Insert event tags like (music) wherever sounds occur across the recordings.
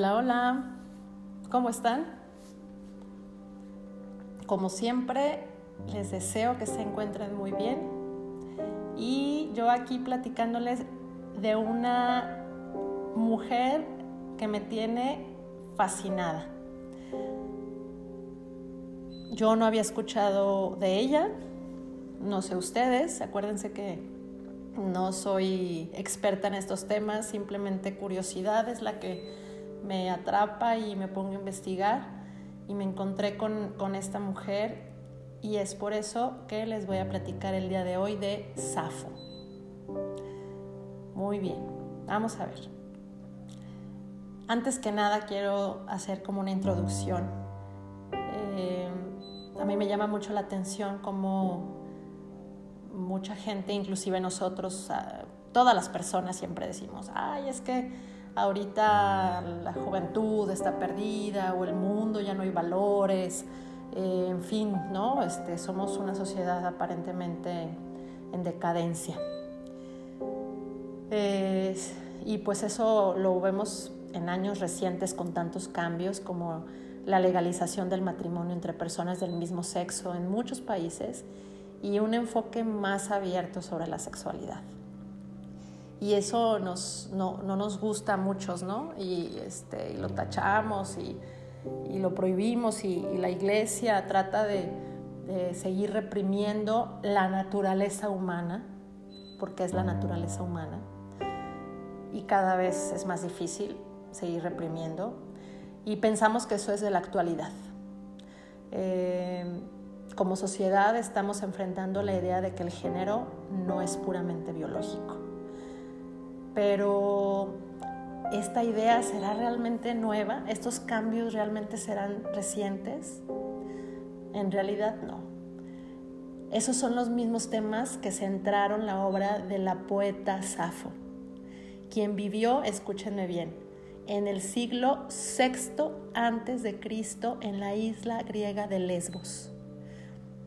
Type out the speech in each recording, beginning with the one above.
Hola, hola, ¿cómo están? Como siempre, les deseo que se encuentren muy bien y yo aquí platicándoles de una mujer que me tiene fascinada. Yo no había escuchado de ella, no sé ustedes, acuérdense que no soy experta en estos temas, simplemente curiosidad es la que me atrapa y me pongo a investigar y me encontré con, con esta mujer y es por eso que les voy a platicar el día de hoy de Safo. Muy bien, vamos a ver. Antes que nada quiero hacer como una introducción. Eh, a mí me llama mucho la atención como mucha gente, inclusive nosotros, todas las personas siempre decimos, ay, es que ahorita la juventud está perdida o el mundo ya no hay valores, eh, en fin, ¿no? Este, somos una sociedad aparentemente en decadencia. y pues eso lo vemos en años recientes con tantos cambios como la legalización del matrimonio entre personas del mismo sexo en muchos países y un enfoque más abierto sobre la sexualidad y eso no, nos gusta a muchos, ¿no? Y, este, lo tachamos y, lo prohibimos y, la iglesia trata de, de, seguir reprimiendo la naturaleza humana, porque es la naturaleza humana, y cada vez es más difícil seguir reprimiendo, y pensamos que eso es de la actualidad. Eh, como sociedad estamos enfrentando la idea de que el género no es puramente biológico pero ¿esta idea será realmente nueva? ¿Estos cambios realmente serán recientes? En realidad no. Esos son los mismos temas que centraron la obra de la poeta Safo, quien vivió, escúchenme bien, en el siglo VI antes de Cristo en la isla griega de Lesbos.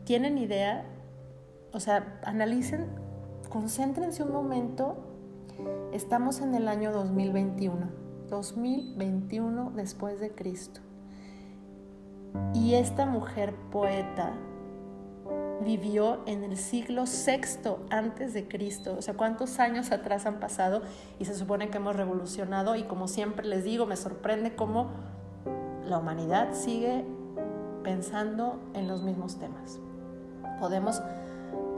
¿Tienen idea? O sea, analicen, concéntrense un momento Estamos en el año 2021, 2021 después de Cristo. Y esta mujer poeta vivió en el siglo VI antes de Cristo. O sea, cuántos años atrás han pasado y se supone que hemos revolucionado y como siempre les digo, me sorprende cómo la humanidad sigue pensando en los mismos temas. Podemos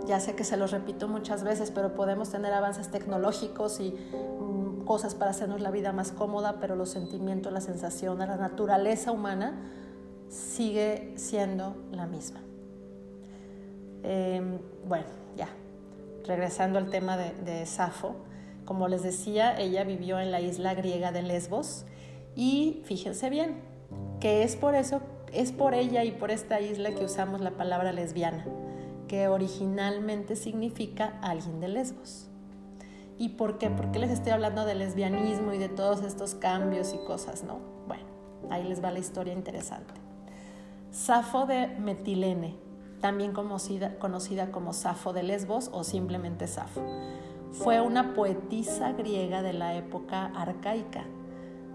ya sé que se los repito muchas veces, pero podemos tener avances tecnológicos y mm, cosas para hacernos la vida más cómoda, pero los sentimientos, la sensación, la naturaleza humana sigue siendo la misma. Em, bueno, ya, regresando al tema de, de Safo, como les decía, ella vivió en la isla griega de Lesbos y fíjense bien, que es por eso, es por ella y por esta isla que usamos la palabra lesbiana que originalmente significa alguien de Lesbos. ¿Y por qué? ¿Por qué les estoy hablando de lesbianismo y de todos estos cambios y cosas, no? Bueno, ahí les va la historia interesante. Safo de Metilene, también conocida, conocida como Safo de Lesbos o simplemente Safo, fue una poetisa griega de la época arcaica.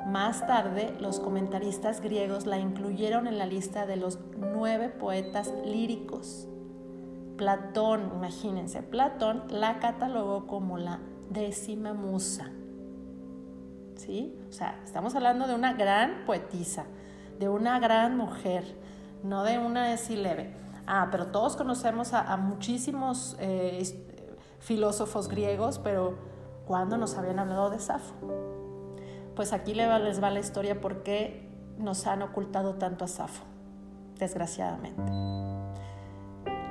Más tarde, los comentaristas griegos la incluyeron en la lista de los nueve poetas líricos Platón, imagínense, Platón la catalogó como la décima musa. ¿Sí? O sea, estamos hablando de una gran poetisa, de una gran mujer, no de una leve. Ah, pero todos conocemos a, muchísimos eh, filósofos griegos, pero ¿cuándo nos habían hablado de Safo? Pues aquí les va la historia por qué nos han ocultado tanto a Safo, desgraciadamente.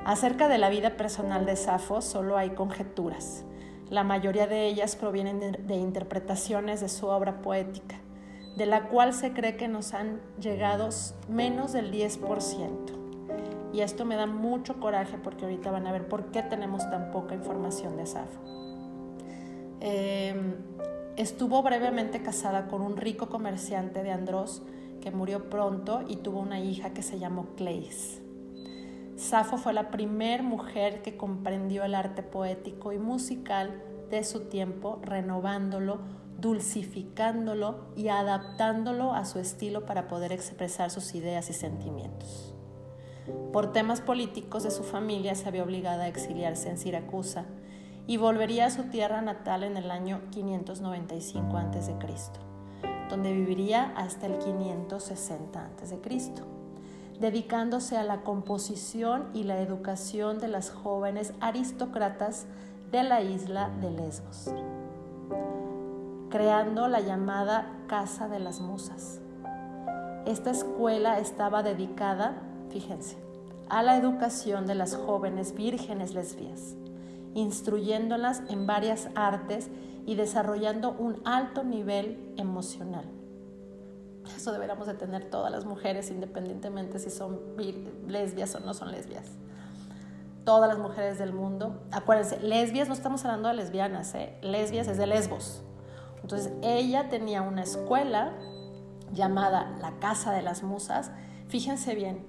Acerca de la vida personal de Safo solo hay conjeturas. La mayoría de ellas provienen de, interpretaciones de su obra poética, de la cual se cree que nos han llegado menos del 10%. Y esto me da mucho coraje porque ahorita van a ver por qué tenemos tan poca información de Safo. Em, Estuvo brevemente casada con un rico comerciante de Andros que murió pronto y tuvo una hija que se llamó Cleis. Safo fue la primera mujer que comprendió el arte poético y musical de su tiempo, renovándolo, dulcificándolo y adaptándolo a su estilo para poder expresar sus ideas y sentimientos. Por temas políticos de su familia se había obligado a exiliarse en Siracusa y volvería a su tierra natal en el año 595 a.C., donde viviría hasta el 560 a.C., dedicándose a la composición y la educación de las jóvenes aristócratas de la isla de Lesbos, creando la llamada Casa de las Musas. Esta escuela estaba dedicada, fíjense, a la educación de las jóvenes vírgenes lesbias instruyéndolas en varias artes y desarrollando un alto nivel emocional. Eso deberíamos de tener todas las mujeres, independientemente si son lesbias o no son lesbias. Todas las mujeres del mundo. Acuérdense, lesbias no estamos hablando de lesbianas, ¿eh? lesbias es de lesbos. Entonces ella tenía una escuela llamada la Casa de las Musas. Fíjense bien,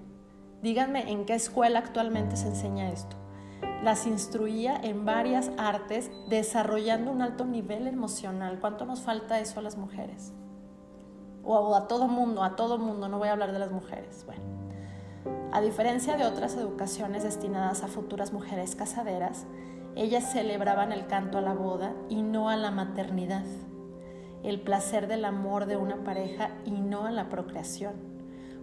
díganme en qué escuela actualmente se enseña esto las instruía en varias artes, desarrollando un alto nivel emocional. ¿Cuánto nos falta eso a las mujeres? O a todo mundo, a todo mundo, no voy a hablar de las mujeres. Bueno, a diferencia de otras educaciones destinadas a futuras mujeres casaderas, ellas celebraban el canto a la boda y no a la maternidad, el placer del amor de una pareja y no a la procreación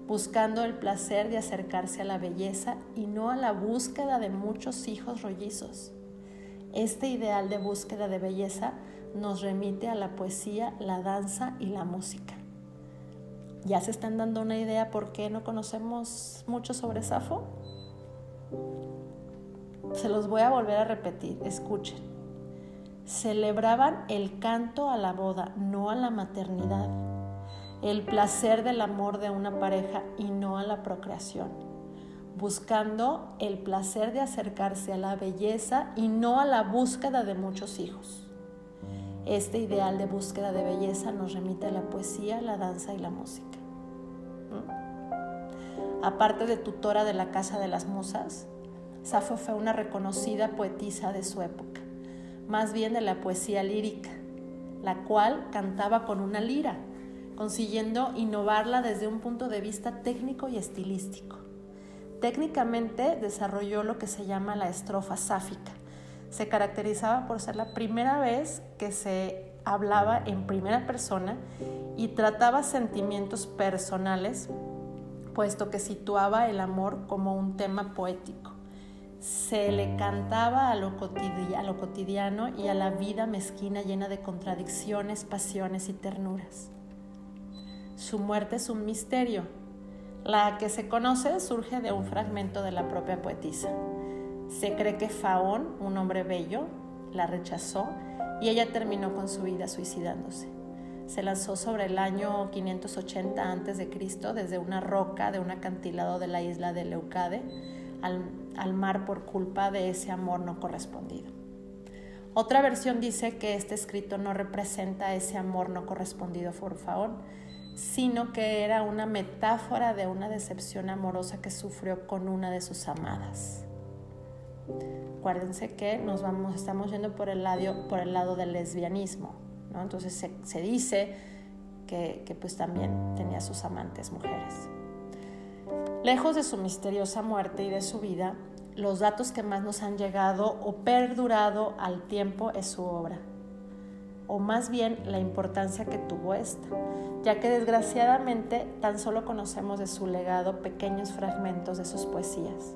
buscando el placer de acercarse a la belleza y no a la búsqueda de muchos hijos rollizos. Este ideal de búsqueda de belleza nos remite a la poesía, la danza y la música. ¿Ya se están dando una idea por qué no conocemos mucho sobre Safo? Se los voy a volver a repetir, escuchen. Celebraban el canto a la boda, no a la maternidad el placer del amor de una pareja y no a la procreación, buscando el placer de acercarse a la belleza y no a la búsqueda de muchos hijos. Este ideal de búsqueda de belleza nos remite a la poesía, la danza y la música. ¿Mm? Aparte de tutora de la Casa de las Musas, Safo fue una reconocida poetisa de su época, más bien de la poesía lírica, la cual cantaba con una lira consiguiendo innovarla desde un punto de vista técnico y estilístico. Técnicamente desarrolló lo que se llama la estrofa sáfica. Se caracterizaba por ser la primera vez que se hablaba en primera persona y trataba sentimientos personales, puesto que situaba el amor como un tema poético. Se le cantaba a lo, cotidiano y a la vida mezquina llena de contradicciones, pasiones y ternuras. Su muerte es un misterio. La que se conoce surge de un fragmento de la propia poetisa. Se cree que Faón, un hombre bello, la rechazó y ella terminó con su vida suicidándose. Se lanzó sobre el año 580 a.C. desde una roca de un acantilado de la isla de Leucade al, al mar por culpa de ese amor no correspondido. Otra versión dice que este escrito no representa ese amor no correspondido por Faón, sino que era una metáfora de una decepción amorosa que sufrió con una de sus amadas. Acuérdense que nos vamos, estamos yendo por el lado, por el lado del lesbianismo, ¿no? Entonces se, dice que, que pues también tenía sus amantes mujeres. Lejos de su misteriosa muerte y de su vida, los datos que más nos han llegado o perdurado al tiempo es su obra, o más bien la importancia que tuvo esta ya que desgraciadamente tan solo conocemos de su legado pequeños fragmentos de sus poesías.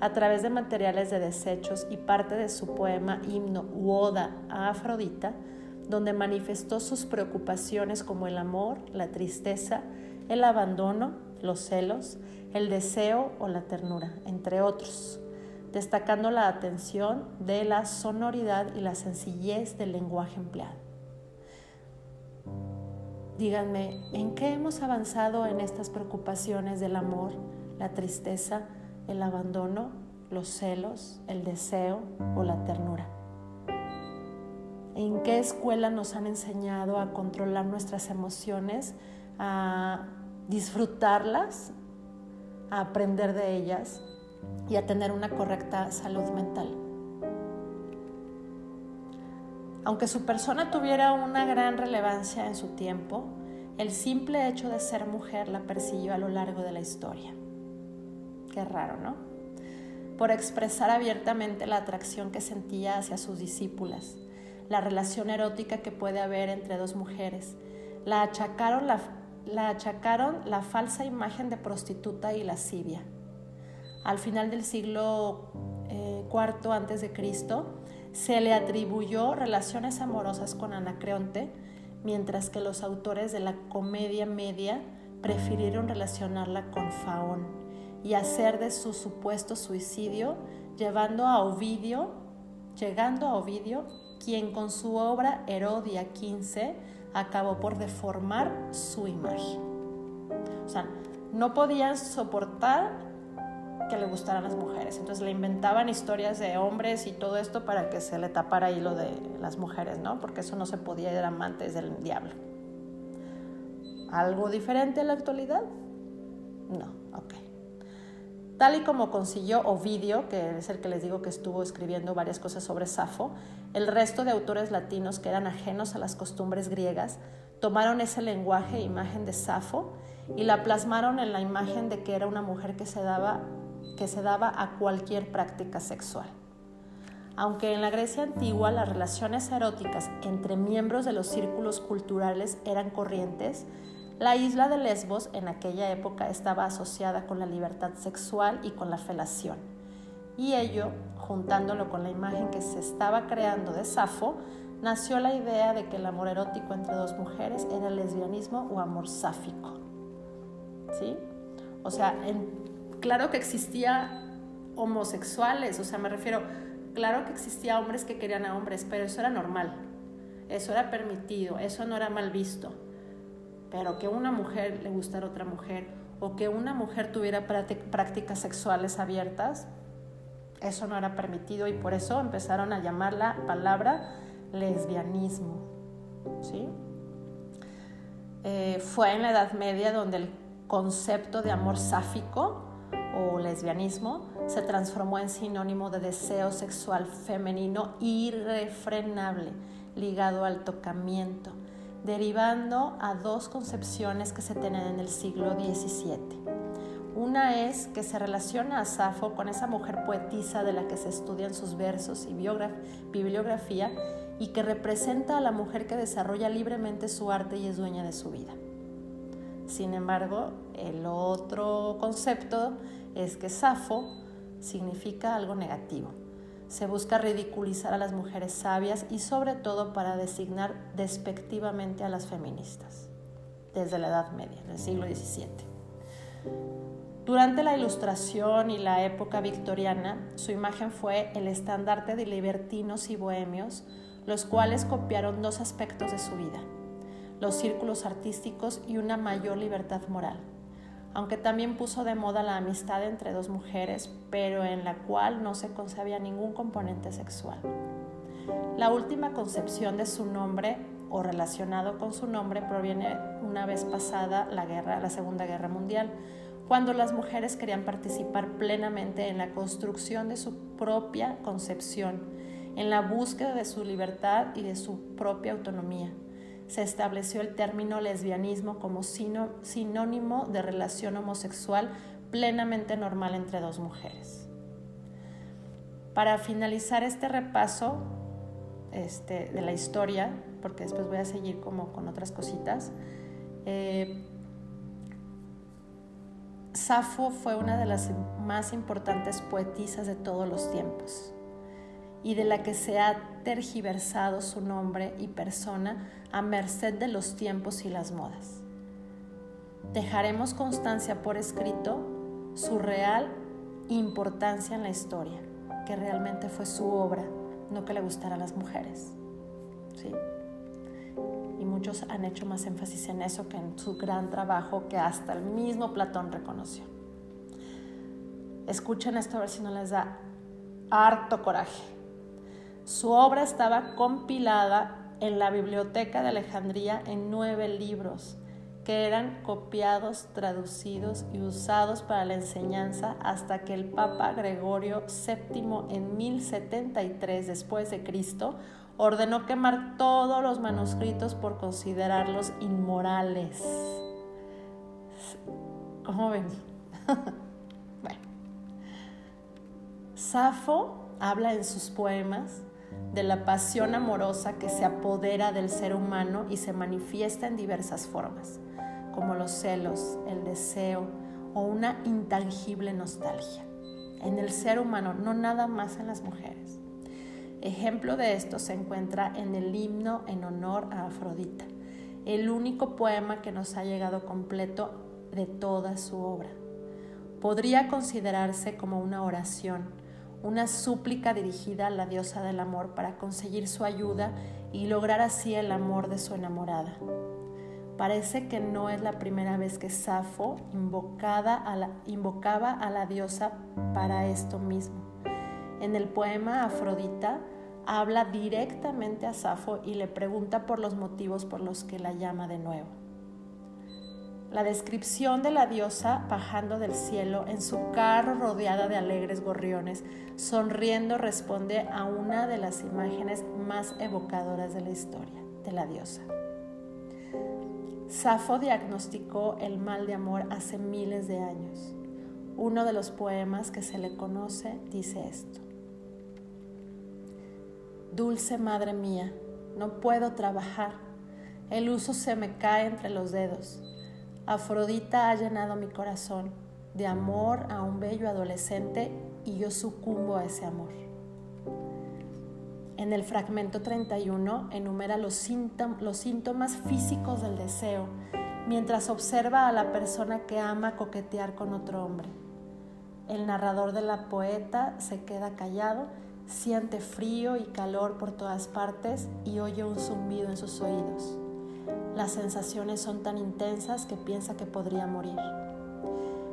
A través de materiales de desechos y parte de su poema himno u oda a Afrodita, donde manifestó sus preocupaciones como el amor, la tristeza, el abandono, los celos, el deseo o la ternura, entre otros, destacando la atención de la sonoridad y la sencillez del lenguaje empleado. Díganme, ¿en qué hemos avanzado en estas preocupaciones del amor, la tristeza, el abandono, los celos, el deseo o la ternura? ¿En qué escuela nos han enseñado a controlar nuestras emociones, a disfrutarlas, a aprender de ellas y a tener una correcta salud mental? Aunque su persona tuviera una gran relevancia en su tiempo, el simple hecho de ser mujer la persiguió a lo largo de la historia. Qué raro, ¿no? Por expresar abiertamente la atracción que sentía hacia sus discípulas, la relación erótica que puede haber entre dos mujeres, la achacaron la, la, achacaron la falsa imagen de prostituta y lascivia. Al final del siglo IV eh, antes de Cristo, se le atribuyó relaciones amorosas con Anacreonte, mientras que los autores de la comedia media prefirieron relacionarla con Faón y hacer de su supuesto suicidio, llevando a Ovidio, llegando a Ovidio, quien con su obra Herodia XV acabó por deformar su imagen. O sea, no podían soportar que le gustaran las mujeres. Entonces le inventaban historias de hombres y todo esto para que se le tapara ahí lo de las mujeres, ¿no? Porque eso no se podía, eran amantes del diablo. ¿Algo diferente en la actualidad? No, ok. Tal y como consiguió Ovidio, que es el que les digo que estuvo escribiendo varias cosas sobre Safo, el resto de autores latinos que eran ajenos a las costumbres griegas tomaron ese lenguaje e imagen de Safo y la plasmaron en la imagen de que era una mujer que se daba que se daba a cualquier práctica sexual. Aunque en la Grecia antigua las relaciones eróticas entre miembros de los círculos culturales eran corrientes, la isla de Lesbos en aquella época estaba asociada con la libertad sexual y con la felación. Y ello, juntándolo con la imagen que se estaba creando de Safo, nació la idea de que el amor erótico entre dos mujeres era el lesbianismo o amor sáfico. ¿Sí? O sea, claro que existía homosexuales, o sea, me refiero, claro que existía hombres que querían a hombres, pero eso era normal, eso era permitido, eso no era mal visto. Pero que una mujer le gustara otra mujer o que una mujer tuviera prácticas sexuales abiertas, eso no era permitido y por eso empezaron a llamar la palabra lesbianismo. ¿sí? Eh, fue en la Edad Media donde el concepto de amor sáfico o lesbianismo se transformó en sinónimo de deseo sexual femenino irrefrenable ligado al tocamiento, derivando a dos concepciones que se tienen en el siglo XVII. Una es que se relaciona a Safo con esa mujer poetisa de la que se estudian sus versos y bibliografía y que representa a la mujer que desarrolla libremente su arte y es dueña de su vida. Sin embargo, el otro concepto es que Safo significa algo negativo. Se busca ridiculizar a las mujeres sabias y sobre todo para designar despectivamente a las feministas, desde la Edad Media, del siglo XVII. Durante la Ilustración y la época victoriana, su imagen fue el estandarte de libertinos y bohemios, los cuales copiaron dos aspectos de su vida, los círculos artísticos y una mayor libertad moral aunque también puso de moda la amistad entre dos mujeres, pero en la cual no se concebía ningún componente sexual. La última concepción de su nombre o relacionado con su nombre proviene una vez pasada la guerra, la Segunda Guerra Mundial, cuando las mujeres querían participar plenamente en la construcción de su propia concepción, en la búsqueda de su libertad y de su propia autonomía se estableció el término lesbianismo como sinónimo de relación homosexual plenamente normal entre dos mujeres. Para finalizar este repaso este, de la historia, porque después voy a seguir como con otras cositas, eh, Safo fue una de las más importantes poetisas de todos los tiempos y de la que se ha tergiversado su nombre y persona a merced de los tiempos y las modas. Dejaremos constancia por escrito su real importancia en la historia, que realmente fue su obra, no que le gustara a las mujeres. ¿sí? Y muchos han hecho más énfasis en eso que en su gran trabajo que hasta el mismo Platón reconoció. Escuchen esto a ver si no les da harto coraje. Su obra estaba compilada en la Biblioteca de Alejandría en nueve libros que eran copiados, traducidos y usados para la enseñanza hasta que el Papa Gregorio VII en 1073 después de Cristo ordenó quemar todos los manuscritos por considerarlos inmorales. ¿Cómo ven? (laughs) bueno. Safo habla en sus poemas de la pasión amorosa que se apodera del ser humano y se manifiesta en diversas formas, como los celos, el deseo o una intangible nostalgia. En el ser humano, no nada más en las mujeres. Ejemplo de esto se encuentra en el himno en honor a Afrodita, el único poema que nos ha llegado completo de toda su obra. Podría considerarse como una oración, una súplica dirigida a la diosa del amor para conseguir su ayuda y lograr así el amor de su enamorada. Parece que no es la primera vez que Safo invocaba a la diosa para esto mismo. En el poema Afrodita, habla directamente a Safo y le pregunta por los motivos por los que la llama de nuevo. La descripción de la diosa bajando del cielo en su carro rodeada de alegres gorriones, sonriendo, responde a una de las imágenes más evocadoras de la historia de la diosa. Safo diagnosticó el mal de amor hace miles de años. Uno de los poemas que se le conoce dice esto. Dulce madre mía, no puedo trabajar. El uso se me cae entre los dedos. Afrodita ha llenado mi corazón de amor a un bello adolescente y yo sucumbo a ese amor. En el fragmento 31 enumera los, síntomas físicos del deseo mientras observa a la persona que ama coquetear con otro hombre. El narrador de la poeta se queda callado Siente frío y calor por todas partes y oye un zumbido en sus oídos. Las sensaciones son tan intensas que piensa que podría morir.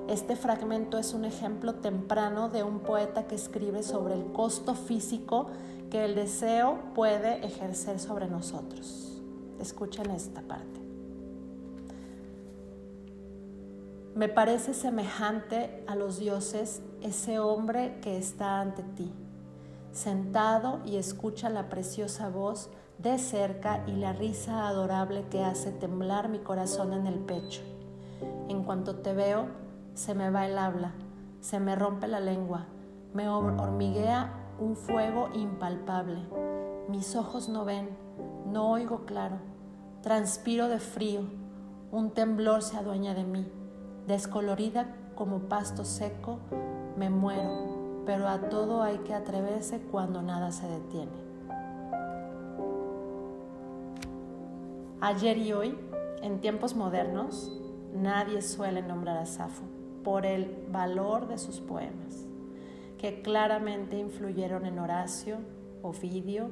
Este fragmento es un ejemplo temprano de un poeta que escribe sobre el costo físico que el deseo puede ejercer sobre nosotros. Escuchen esta parte. Me parece semejante a los dioses ese hombre que está ante ti sentado y escucha la preciosa voz de cerca y la risa adorable que hace temblar mi corazón en el pecho. En cuanto te veo, se me va el habla, se me rompe la lengua, me hormiguea un fuego impalpable. Mis ojos no ven, no oigo claro, transpiro de frío, un temblor se adueña de mí, descolorida como pasto seco, me muero pero a todo hay que atreverse cuando nada se detiene. Ayer y hoy, en tiempos modernos, nadie suele nombrar a Safo por el valor de sus poemas, que claramente influyeron en Horacio, Ovidio,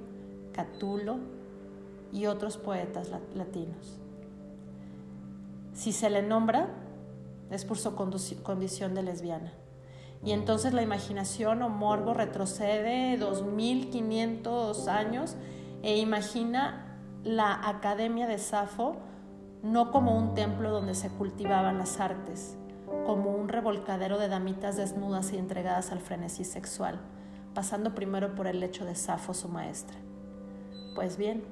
Catulo y otros poetas latinos. Si se le nombra, es por su condición de lesbiana y entonces la imaginación o morbo retrocede 2500 años e imagina la Academia de Safo no como un templo donde se cultivaban las artes, como un revolcadero de damitas desnudas y entregadas al frenesí sexual, pasando primero por el lecho de Safo, su maestra. Pues bien,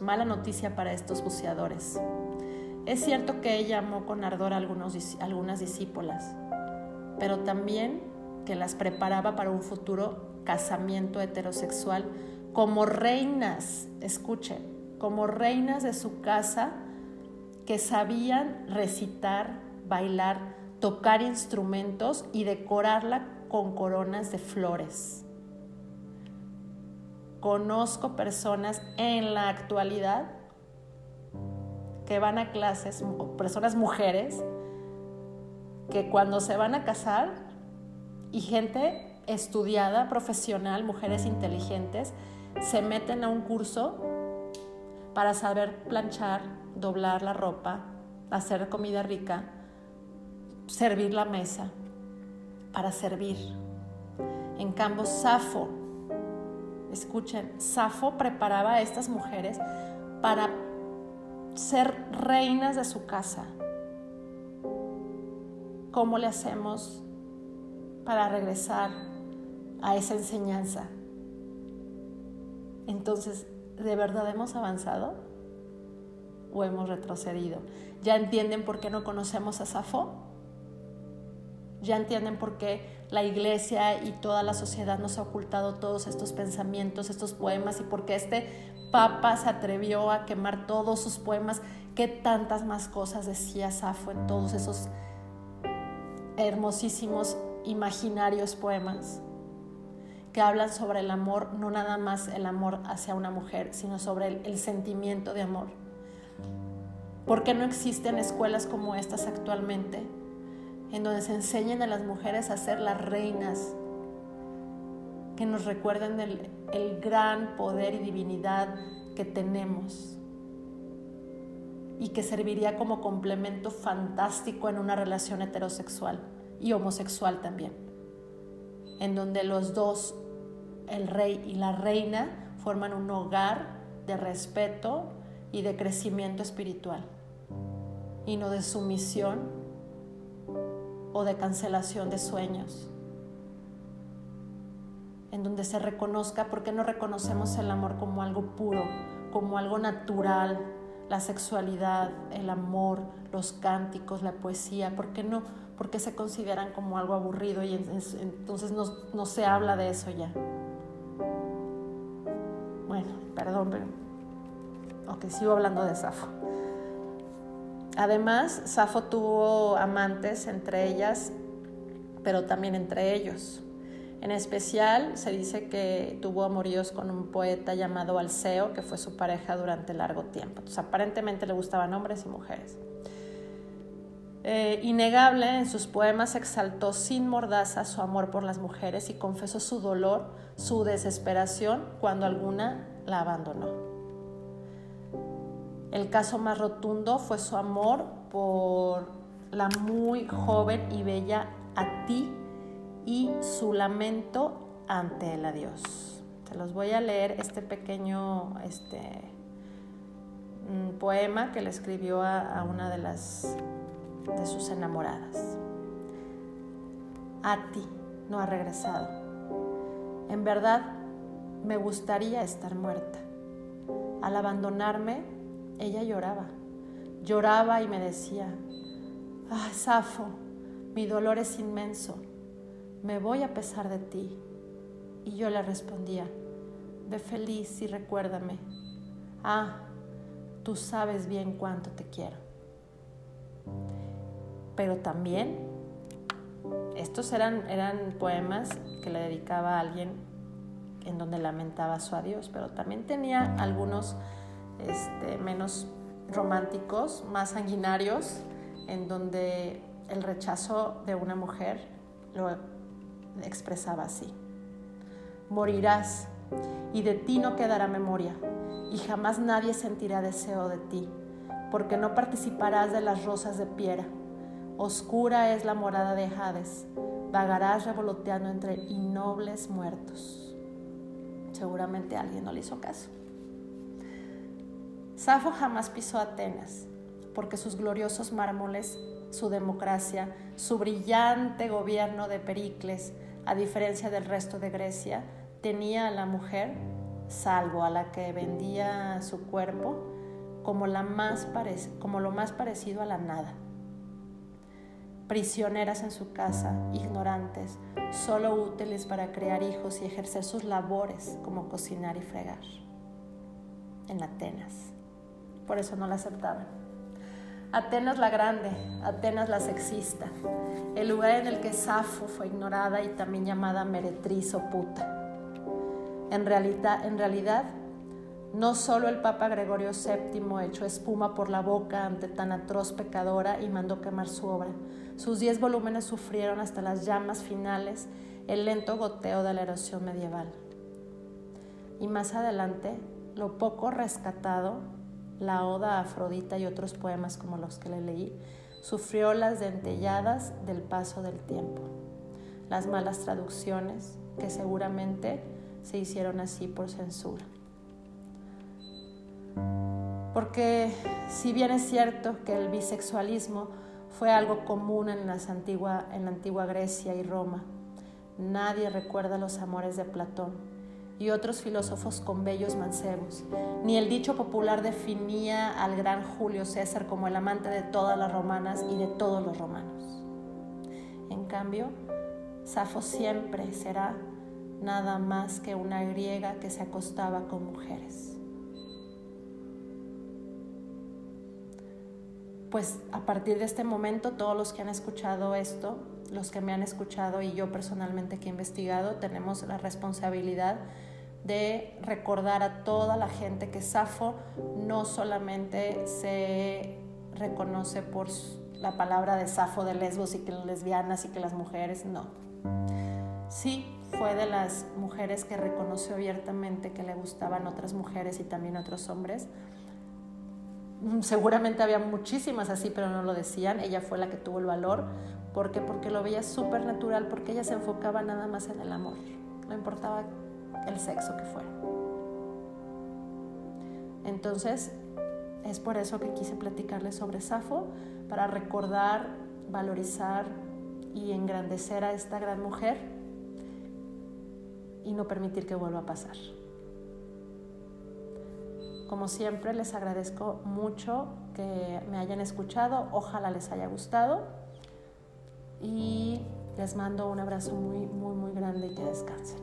mala noticia para estos buceadores. Es cierto que ella amó con ardor a algunas discípulas, pero también que las preparaba para un futuro casamiento heterosexual como reinas, escuchen, como reinas de su casa que sabían recitar, bailar, tocar instrumentos y decorarla con coronas de flores. Conozco personas en la actualidad que van a clases, personas mujeres, que cuando se van a casar y gente estudiada, profesional, mujeres inteligentes, se meten a un curso para saber planchar, doblar la ropa, hacer comida rica, servir la mesa, para servir. En cambio, Safo escuchen, Safo preparaba a estas mujeres para ser reinas de su casa. ¿Cómo le hacemos para regresar a esa enseñanza? Entonces, ¿de verdad hemos avanzado o hemos retrocedido? ¿Ya entienden por qué no conocemos a Safo? ¿Ya entienden por qué la iglesia y toda la sociedad nos ha ocultado todos estos pensamientos, estos poemas y por qué este papa se atrevió a quemar todos sus poemas? ¿Qué tantas más cosas decía Safo en todos esos hermosísimos imaginarios poemas? Que hablan sobre el amor, no nada más el amor hacia una mujer, sino sobre el, sentimiento de amor. ¿Por qué no existen escuelas como estas actualmente? En donde se enseñen a las mujeres a ser las reinas, que nos recuerden el, el gran poder y divinidad que tenemos y que serviría como complemento fantástico en una relación heterosexual y homosexual también, en donde los dos el rey y la reina forman un hogar de respeto y de crecimiento espiritual y no de sumisión o de cancelación de sueños. En donde se reconozca, ¿por qué no reconocemos el amor como algo puro, como algo natural? La sexualidad, el amor, los cánticos, la poesía, ¿por qué no? Porque se consideran como algo aburrido y entonces no se habla de eso ya. Bueno, perdón, pero... Ok, sigo hablando de Safo. Además, Safo tuvo amantes entre ellas, pero también entre ellos. En especial, se dice que tuvo amoríos con un poeta llamado Alceo, que fue su pareja durante largo tiempo. Entonces, aparentemente le gustaban hombres y mujeres. Eh, innegable, en sus poemas exaltó sin mordaza su amor por las mujeres y confesó su dolor, su desesperación cuando alguna la abandonó. El caso más rotundo fue su amor por la muy joven y bella Ati y su lamento ante el adiós. Se los voy a leer este pequeño este, mm, poema que le escribió a una de las de sus enamoradas. A ti no ha regresado. En verdad, me gustaría estar muerta. Al abandonarme, ella lloraba. Lloraba y me decía, ah, Safo, mi dolor es inmenso. Me voy a pesar de ti. Y yo le respondía, ve feliz y recuérdame. Ah, tú sabes bien cuánto te quiero pero también estos eran, eran poemas que le dedicaba a alguien en donde lamentaba su adiós, pero también tenía algunos este, menos románticos, más sanguinarios, en donde el rechazo de una mujer lo expresaba así. Morirás y de ti no quedará memoria y jamás nadie sentirá deseo de ti, porque no participarás de las rosas de piedra Oscura es la morada de Hades, vagarás revoloteando entre innobles muertos. Seguramente alguien no le hizo caso. Safo jamás pisó Atenas, porque sus gloriosos mármoles, su democracia, su brillante gobierno de Pericles, a diferencia del resto de Grecia, tenía a la mujer, salvo a la que vendía su cuerpo, como, la más como lo más parecido a la nada prisioneras en su casa, ignorantes, solo útiles para crear hijos y ejercer sus labores como cocinar y fregar. En Atenas. Por eso no la aceptaban. Atenas la grande, Atenas la sexista, el lugar en el que Safo fue ignorada y también llamada meretriz o puta. En realidad, en realidad no solo el Papa Gregorio VII echó espuma por la boca ante tan atroz pecadora y mandó quemar su obra. Sus diez volúmenes sufrieron hasta las llamas finales el lento goteo de la erosión medieval. Y más adelante, lo poco rescatado, la Oda a Afrodita y otros poemas como los que le leí, sufrió las dentelladas del paso del tiempo, las malas traducciones que seguramente se hicieron así por censura. Porque si bien es cierto que el bisexualismo fue algo común en, la antigua Grecia y Roma, nadie recuerda los amores de Platón y otros filósofos con bellos mancebos. Ni el dicho popular definía al gran Julio César como el amante de todas las romanas y de todos los romanos. En cambio, Safo siempre será nada más que una griega que se acostaba con mujeres. Pues a partir de este momento, todos los que han escuchado esto, los que me han escuchado y yo personalmente que he investigado, tenemos la responsabilidad de recordar a toda la gente que Safo no solamente se reconoce por la palabra de Safo de Lesbos y que las lesbianas y que las mujeres, no. Sí, fue de las mujeres que reconoció abiertamente que le gustaban otras mujeres y también otros hombres. Seguramente había muchísimas así, pero no lo decían. Ella fue la que tuvo el valor. ¿Por qué? Porque lo veía súper natural, porque ella se enfocaba nada más en el amor. No importaba el sexo que fuera. Entonces, es por eso que quise platicarles sobre Safo, para recordar, valorizar y engrandecer a esta gran mujer y no permitir que vuelva a pasar. Como siempre, les agradezco mucho que me hayan escuchado, ojalá les haya gustado y les mando un abrazo muy, muy, muy grande y que descansen.